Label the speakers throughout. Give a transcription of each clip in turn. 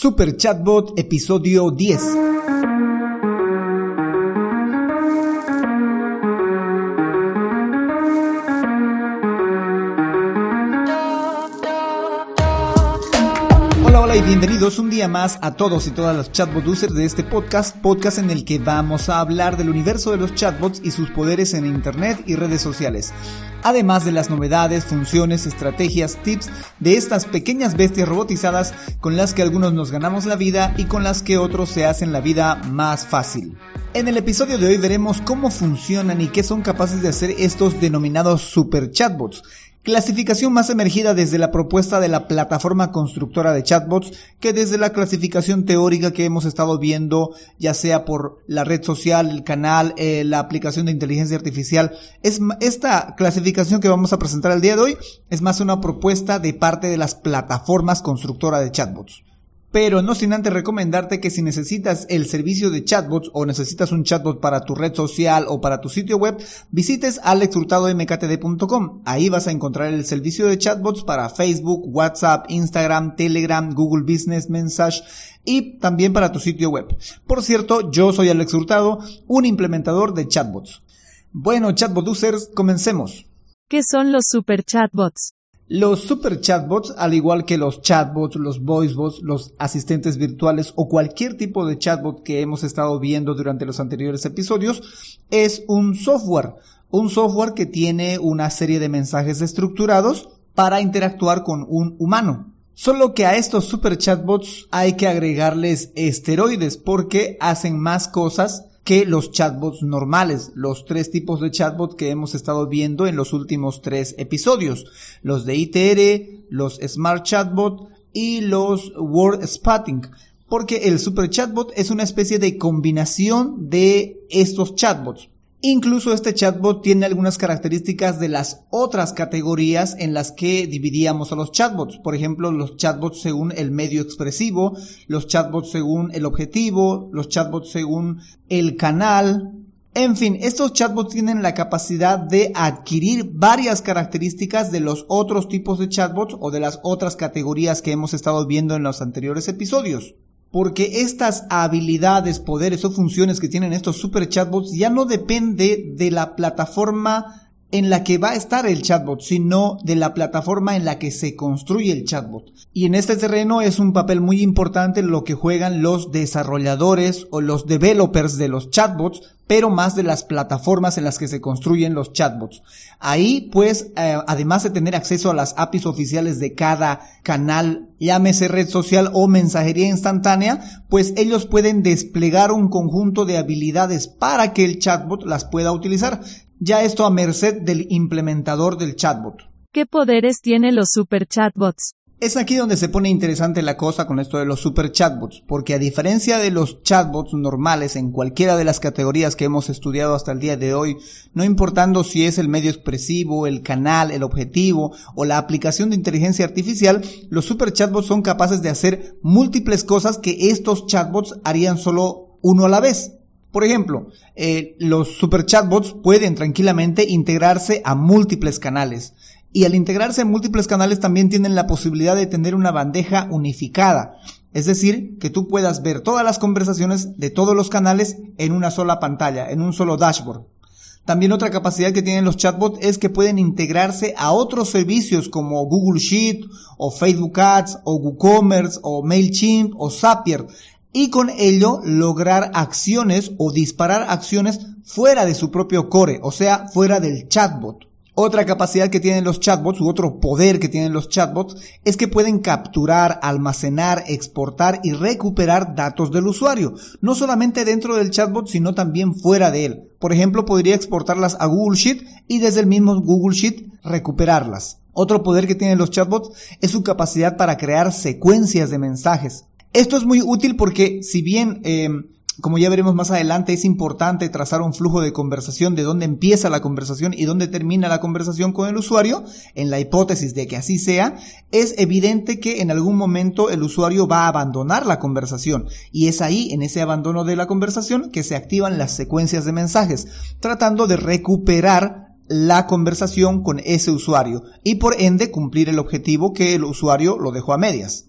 Speaker 1: Super Chatbot episodio 10. Bienvenidos un día más a todos y todas los chatbot users de este podcast, podcast en el que vamos a hablar del universo de los chatbots y sus poderes en internet y redes sociales. Además de las novedades, funciones, estrategias, tips de estas pequeñas bestias robotizadas con las que algunos nos ganamos la vida y con las que otros se hacen la vida más fácil. En el episodio de hoy veremos cómo funcionan y qué son capaces de hacer estos denominados super chatbots Clasificación más emergida desde la propuesta de la plataforma constructora de chatbots que desde la clasificación teórica que hemos estado viendo, ya sea por la red social, el canal, eh, la aplicación de inteligencia artificial. Es, esta clasificación que vamos a presentar el día de hoy es más una propuesta de parte de las plataformas constructora de chatbots. Pero no sin antes recomendarte que si necesitas el servicio de chatbots o necesitas un chatbot para tu red social o para tu sitio web, visites alexhurtadomktd.com. Ahí vas a encontrar el servicio de chatbots para Facebook, WhatsApp, Instagram, Telegram, Google Business Message y también para tu sitio web. Por cierto, yo soy Alex Hurtado, un implementador de chatbots. Bueno, chatbot users, comencemos.
Speaker 2: ¿Qué son los super chatbots?
Speaker 1: Los super chatbots, al igual que los chatbots, los voicebots, los asistentes virtuales o cualquier tipo de chatbot que hemos estado viendo durante los anteriores episodios, es un software. Un software que tiene una serie de mensajes estructurados para interactuar con un humano. Solo que a estos super chatbots hay que agregarles esteroides porque hacen más cosas que los chatbots normales, los tres tipos de chatbots que hemos estado viendo en los últimos tres episodios, los de ITR, los Smart Chatbot y los Word Spotting, porque el Super Chatbot es una especie de combinación de estos chatbots. Incluso este chatbot tiene algunas características de las otras categorías en las que dividíamos a los chatbots. Por ejemplo, los chatbots según el medio expresivo, los chatbots según el objetivo, los chatbots según el canal. En fin, estos chatbots tienen la capacidad de adquirir varias características de los otros tipos de chatbots o de las otras categorías que hemos estado viendo en los anteriores episodios. Porque estas habilidades, poderes o funciones que tienen estos super chatbots ya no depende de la plataforma en la que va a estar el chatbot, sino de la plataforma en la que se construye el chatbot. Y en este terreno es un papel muy importante lo que juegan los desarrolladores o los developers de los chatbots pero más de las plataformas en las que se construyen los chatbots. Ahí, pues, eh, además de tener acceso a las APIs oficiales de cada canal, llámese red social o mensajería instantánea, pues ellos pueden desplegar un conjunto de habilidades para que el chatbot las pueda utilizar. Ya esto a merced del implementador del chatbot.
Speaker 2: ¿Qué poderes tienen los super chatbots?
Speaker 1: Es aquí donde se pone interesante la cosa con esto de los super chatbots, porque a diferencia de los chatbots normales en cualquiera de las categorías que hemos estudiado hasta el día de hoy, no importando si es el medio expresivo, el canal, el objetivo o la aplicación de inteligencia artificial, los super chatbots son capaces de hacer múltiples cosas que estos chatbots harían solo uno a la vez. Por ejemplo, eh, los super chatbots pueden tranquilamente integrarse a múltiples canales y al integrarse en múltiples canales también tienen la posibilidad de tener una bandeja unificada. Es decir, que tú puedas ver todas las conversaciones de todos los canales en una sola pantalla, en un solo dashboard. También otra capacidad que tienen los chatbots es que pueden integrarse a otros servicios como Google Sheet o Facebook Ads o WooCommerce o MailChimp o Zapier y con ello lograr acciones o disparar acciones fuera de su propio core, o sea, fuera del chatbot. Otra capacidad que tienen los chatbots u otro poder que tienen los chatbots es que pueden capturar, almacenar, exportar y recuperar datos del usuario, no solamente dentro del chatbot sino también fuera de él. Por ejemplo, podría exportarlas a Google Sheet y desde el mismo Google Sheet recuperarlas. Otro poder que tienen los chatbots es su capacidad para crear secuencias de mensajes. Esto es muy útil porque si bien eh, como ya veremos más adelante, es importante trazar un flujo de conversación de dónde empieza la conversación y dónde termina la conversación con el usuario. En la hipótesis de que así sea, es evidente que en algún momento el usuario va a abandonar la conversación y es ahí, en ese abandono de la conversación, que se activan las secuencias de mensajes, tratando de recuperar la conversación con ese usuario y por ende cumplir el objetivo que el usuario lo dejó a medias.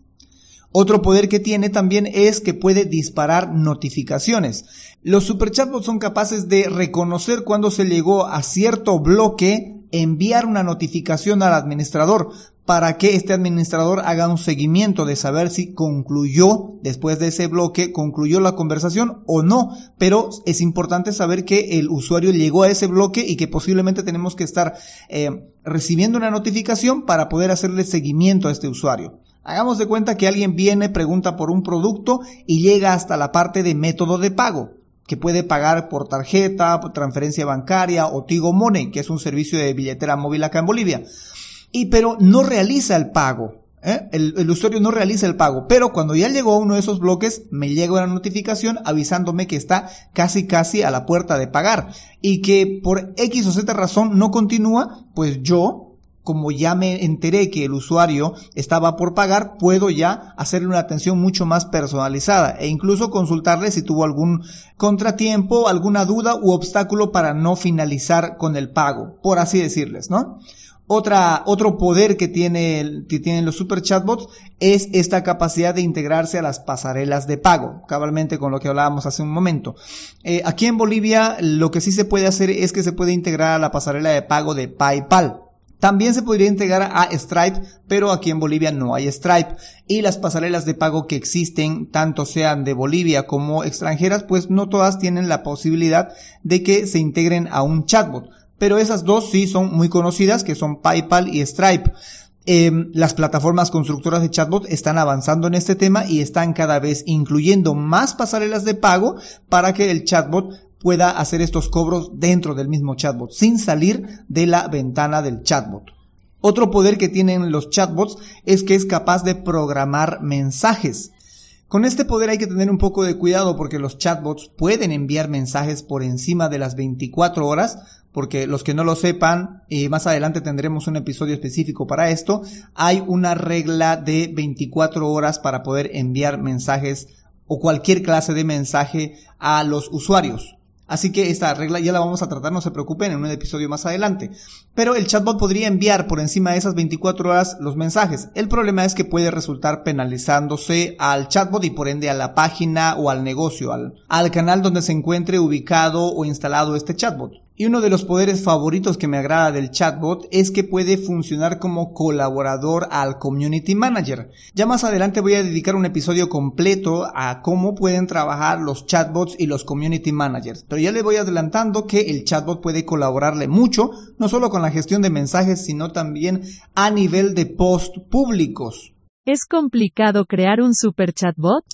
Speaker 1: Otro poder que tiene también es que puede disparar notificaciones. Los super chatbots son capaces de reconocer cuando se llegó a cierto bloque, enviar una notificación al administrador para que este administrador haga un seguimiento de saber si concluyó después de ese bloque, concluyó la conversación o no. Pero es importante saber que el usuario llegó a ese bloque y que posiblemente tenemos que estar eh, recibiendo una notificación para poder hacerle seguimiento a este usuario. Hagamos de cuenta que alguien viene, pregunta por un producto y llega hasta la parte de método de pago que puede pagar por tarjeta, transferencia bancaria o Tigo Money, que es un servicio de billetera móvil acá en Bolivia y pero no realiza el pago. ¿eh? El, usuario no realiza el pago, pero cuando ya llegó a uno de esos bloques, me llega una notificación avisándome que está casi casi a la puerta de pagar y que por X o Z razón no continúa, pues yo como ya me enteré que el usuario estaba por pagar, puedo ya hacerle una atención mucho más personalizada e incluso consultarle si tuvo algún contratiempo, alguna duda u obstáculo para no finalizar con el pago, por así decirles, ¿no? Otra, otro poder que, tiene, que tienen los super chatbots es esta capacidad de integrarse a las pasarelas de pago, cabalmente con lo que hablábamos hace un momento. Eh, aquí en Bolivia lo que sí se puede hacer es que se puede integrar a la pasarela de pago de PayPal. También se podría integrar a Stripe, pero aquí en Bolivia no hay Stripe. Y las pasarelas de pago que existen, tanto sean de Bolivia como extranjeras, pues no todas tienen la posibilidad de que se integren a un chatbot pero esas dos sí son muy conocidas, que son PayPal y Stripe. Em, las plataformas constructoras de chatbot están avanzando en este tema y están cada vez incluyendo más pasarelas de pago para que el chatbot pueda hacer estos cobros dentro del mismo chatbot, sin salir de la ventana del chatbot. Otro poder que tienen los chatbots es que es capaz de programar mensajes. Con este poder hay que tener un poco de cuidado porque los chatbots pueden enviar mensajes por encima de las 24 horas porque los que no lo sepan, más adelante tendremos un episodio específico para esto, hay una regla de 24 horas para poder enviar mensajes o cualquier clase de mensaje a los usuarios. Así que esta regla ya la vamos a tratar, no se preocupen, en un episodio más adelante. Pero el chatbot podría enviar por encima de esas 24 horas los mensajes. El problema es que puede resultar penalizándose al chatbot y por ende a la página o al negocio, al, al canal donde se encuentre ubicado o instalado este chatbot. Y uno de los poderes favoritos que me agrada del chatbot es que puede funcionar como colaborador al community manager. Ya más adelante voy a dedicar un episodio completo a cómo pueden trabajar los chatbots y los community managers. Pero ya le voy adelantando que el chatbot puede colaborarle mucho, no solo con la gestión de mensajes, sino también a nivel de post públicos.
Speaker 2: ¿Es complicado crear un super chatbot?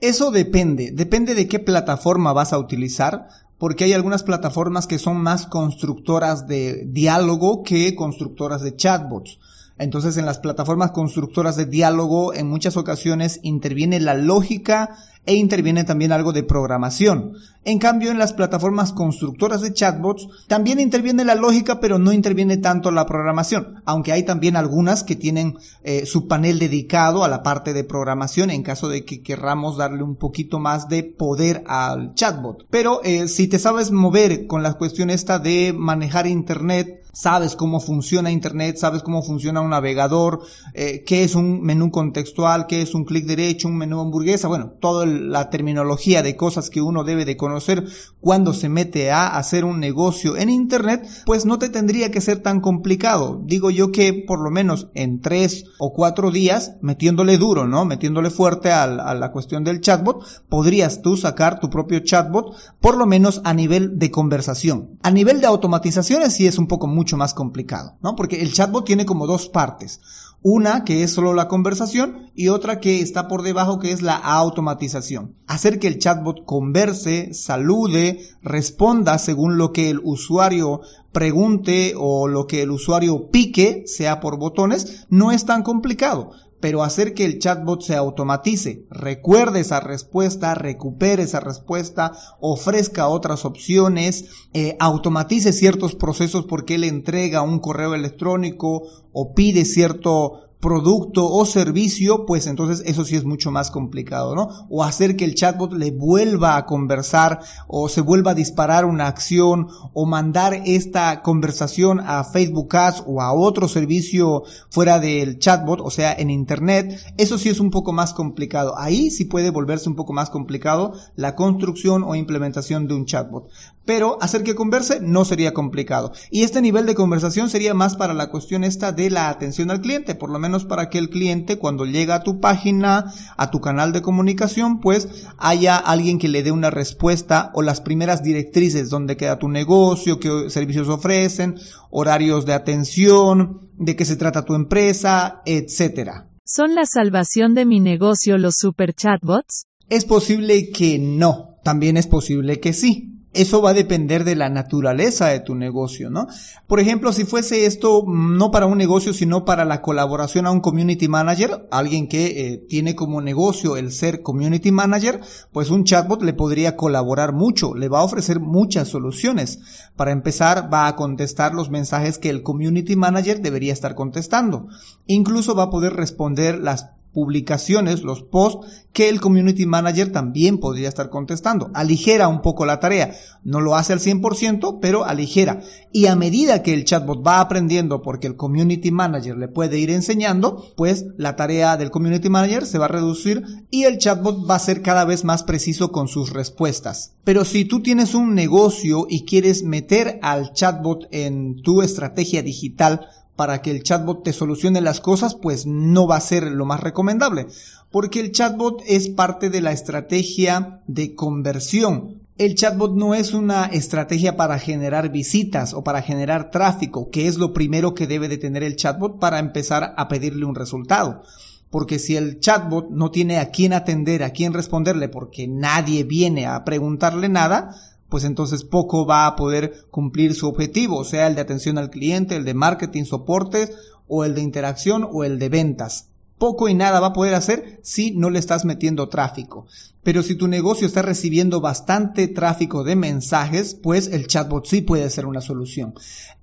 Speaker 1: Eso depende, depende de qué plataforma vas a utilizar porque hay algunas plataformas que son más constructoras de diálogo que constructoras de chatbots. Entonces en las plataformas constructoras de diálogo en muchas ocasiones interviene la lógica e interviene también algo de programación. En cambio, en las plataformas constructoras de chatbots también interviene la lógica, pero no interviene tanto la programación, aunque hay también algunas que tienen eh, su panel dedicado a la parte de programación en caso de que querramos darle un poquito más de poder al chatbot. Pero eh, si te sabes mover con la cuestión esta de manejar Internet, sabes cómo funciona Internet, sabes cómo funciona un navegador, eh, qué es un menú contextual, qué es un clic derecho, un menú hamburguesa, bueno, toda la terminología de cosas que uno debe de conocer cuando se mete a hacer un negocio en Internet, pues no te tendría que ser tan complicado. Digo yo que por lo menos en tres o cuatro días, metiéndole duro, ¿no? Metiéndole fuerte a la cuestión del chatbot, podrías tú sacar tu propio chatbot, por lo menos a nivel de conversación. A nivel de automatizaciones sí es un poco mucho más complicado, ¿no? Porque el chatbot tiene como dos partes. Una que es solo la conversación y otra que está por debajo que es la automatización. Hacer que el chatbot converse, salude, responda según lo que el usuario pregunte o lo que el usuario pique, sea por botones, no es tan complicado pero hacer que el chatbot se automatice, recuerde esa respuesta, recupere esa respuesta, ofrezca otras opciones, eh, automatice ciertos procesos porque él entrega un correo electrónico o pide cierto producto o servicio, pues entonces eso sí es mucho más complicado, ¿no? O hacer que el chatbot le vuelva a conversar o se vuelva a disparar una acción o mandar esta conversación a Facebook Ads o a otro servicio fuera del chatbot, o sea, en internet, eso sí es un poco más complicado. Ahí sí puede volverse un poco más complicado la construcción o implementación de un chatbot. Pero hacer que converse no sería complicado. Y este nivel de conversación sería más para la cuestión esta de la atención al cliente, por lo menos para que el cliente cuando llega a tu página, a tu canal de comunicación, pues haya alguien que le dé una respuesta o las primeras directrices, donde queda tu negocio, qué servicios ofrecen, horarios de atención, de qué se trata tu empresa, etcétera.
Speaker 2: ¿Son la salvación de mi negocio los super chatbots?
Speaker 1: Es posible que no, también es posible que sí eso va a depender de la naturaleza de tu negocio, ¿no? Por ejemplo, si fuese esto no para un negocio, sino para la colaboración a un community manager, alguien que eh, tiene como negocio el ser community manager, pues un chatbot le podría colaborar mucho, le va a ofrecer muchas soluciones. Para empezar, va a contestar los mensajes que el community manager debería estar contestando. Incluso va a poder responder las publicaciones, los posts que el community manager también podría estar contestando. Aligera un poco la tarea. No lo hace al 100%, pero aligera. Y a medida que el chatbot va aprendiendo porque el community manager le puede ir enseñando, pues la tarea del community manager se va a reducir y el chatbot va a ser cada vez más preciso con sus respuestas. Pero si tú tienes un negocio y quieres meter al chatbot en tu estrategia digital, para que el chatbot te solucione las cosas, pues no va a ser lo más recomendable, porque el chatbot es parte de la estrategia de conversión. El chatbot no es una estrategia para generar visitas o para generar tráfico, que es lo primero que debe de tener el chatbot para empezar a pedirle un resultado. Porque si el chatbot no tiene a quién atender, a quién responderle, porque nadie viene a preguntarle nada, pues entonces poco va a poder cumplir su objetivo, sea el de atención al cliente, el de marketing, soportes, o el de interacción, o el de ventas. Poco y nada va a poder hacer si no le estás metiendo tráfico. Pero si tu negocio está recibiendo bastante tráfico de mensajes, pues el chatbot sí puede ser una solución.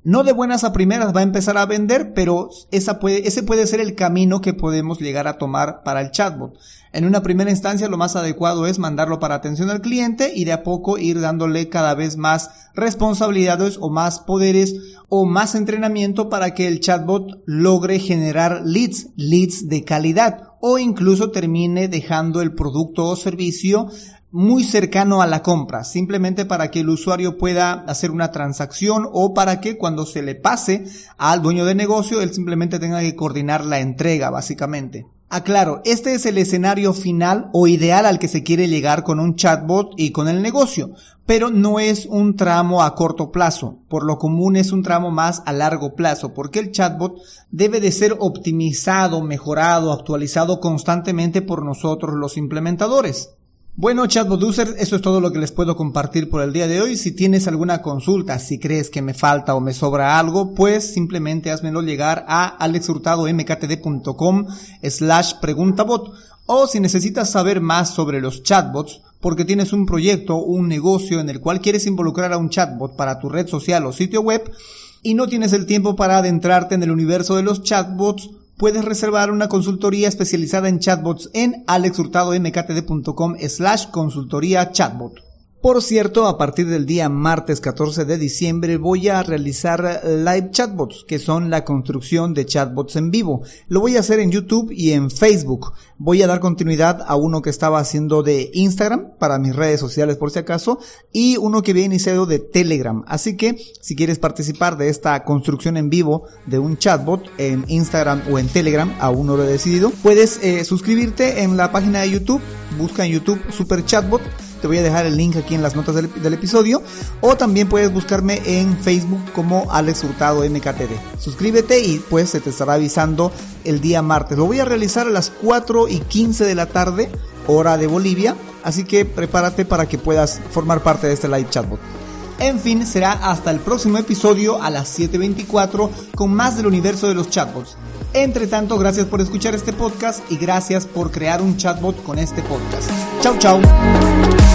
Speaker 1: No de buenas a primeras va a empezar a vender, pero ese puede ser el camino que podemos llegar a tomar para el chatbot. En una primera instancia lo más adecuado es mandarlo para atención al cliente y de a poco ir dándole cada vez más responsabilidades o más poderes o más entrenamiento para que el chatbot logre generar leads, leads de calidad o incluso termine dejando el producto o servicio muy cercano a la compra, simplemente para que el usuario pueda hacer una transacción o para que cuando se le pase al dueño de negocio, él simplemente tenga que coordinar la entrega, básicamente. Aclaro, este es el escenario final o ideal al que se quiere llegar con un chatbot y con el negocio, pero no es un tramo a corto plazo, por lo común es un tramo más a largo plazo, porque el chatbot debe de ser optimizado, mejorado, actualizado constantemente por nosotros los implementadores. Bueno, chatbot user, eso es todo lo que les puedo compartir por el día de hoy. Si tienes alguna consulta, si crees que me falta o me sobra algo, pues simplemente házmelo llegar a alexhurtadomktd.com slash preguntabot. O si necesitas saber más sobre los chatbots, porque tienes un proyecto, un negocio en el cual quieres involucrar a un chatbot para tu red social o sitio web, y no tienes el tiempo para adentrarte en el universo de los chatbots, puedes reservar una consultoría especializada en chatbots en alexhurtadomktd.com slash consultoría chatbot. Por cierto, a partir del día martes 14 de diciembre voy a realizar live chatbots, que son la construcción de chatbots en vivo. Lo voy a hacer en YouTube y en Facebook. Voy a dar continuidad a uno que estaba haciendo de Instagram para mis redes sociales por si acaso y uno que había iniciado de Telegram. Así que si quieres participar de esta construcción en vivo de un chatbot en Instagram o en Telegram, aún no lo he decidido, puedes eh, suscribirte en la página de YouTube, busca en YouTube Super Chatbot te voy a dejar el link aquí en las notas del, episodio. O también puedes buscarme en Facebook como Alex Hurtado MKTD. Suscríbete y pues se te estará avisando el día martes. Lo voy a realizar a las 4 y 15 de la tarde, hora de Bolivia. Así que prepárate para que puedas formar parte de este live chatbot. En fin, será hasta el próximo episodio a las 7.24 con más del universo de los chatbots. Entre tanto, gracias por escuchar este podcast y gracias por crear un chatbot con este podcast. Chau, chau.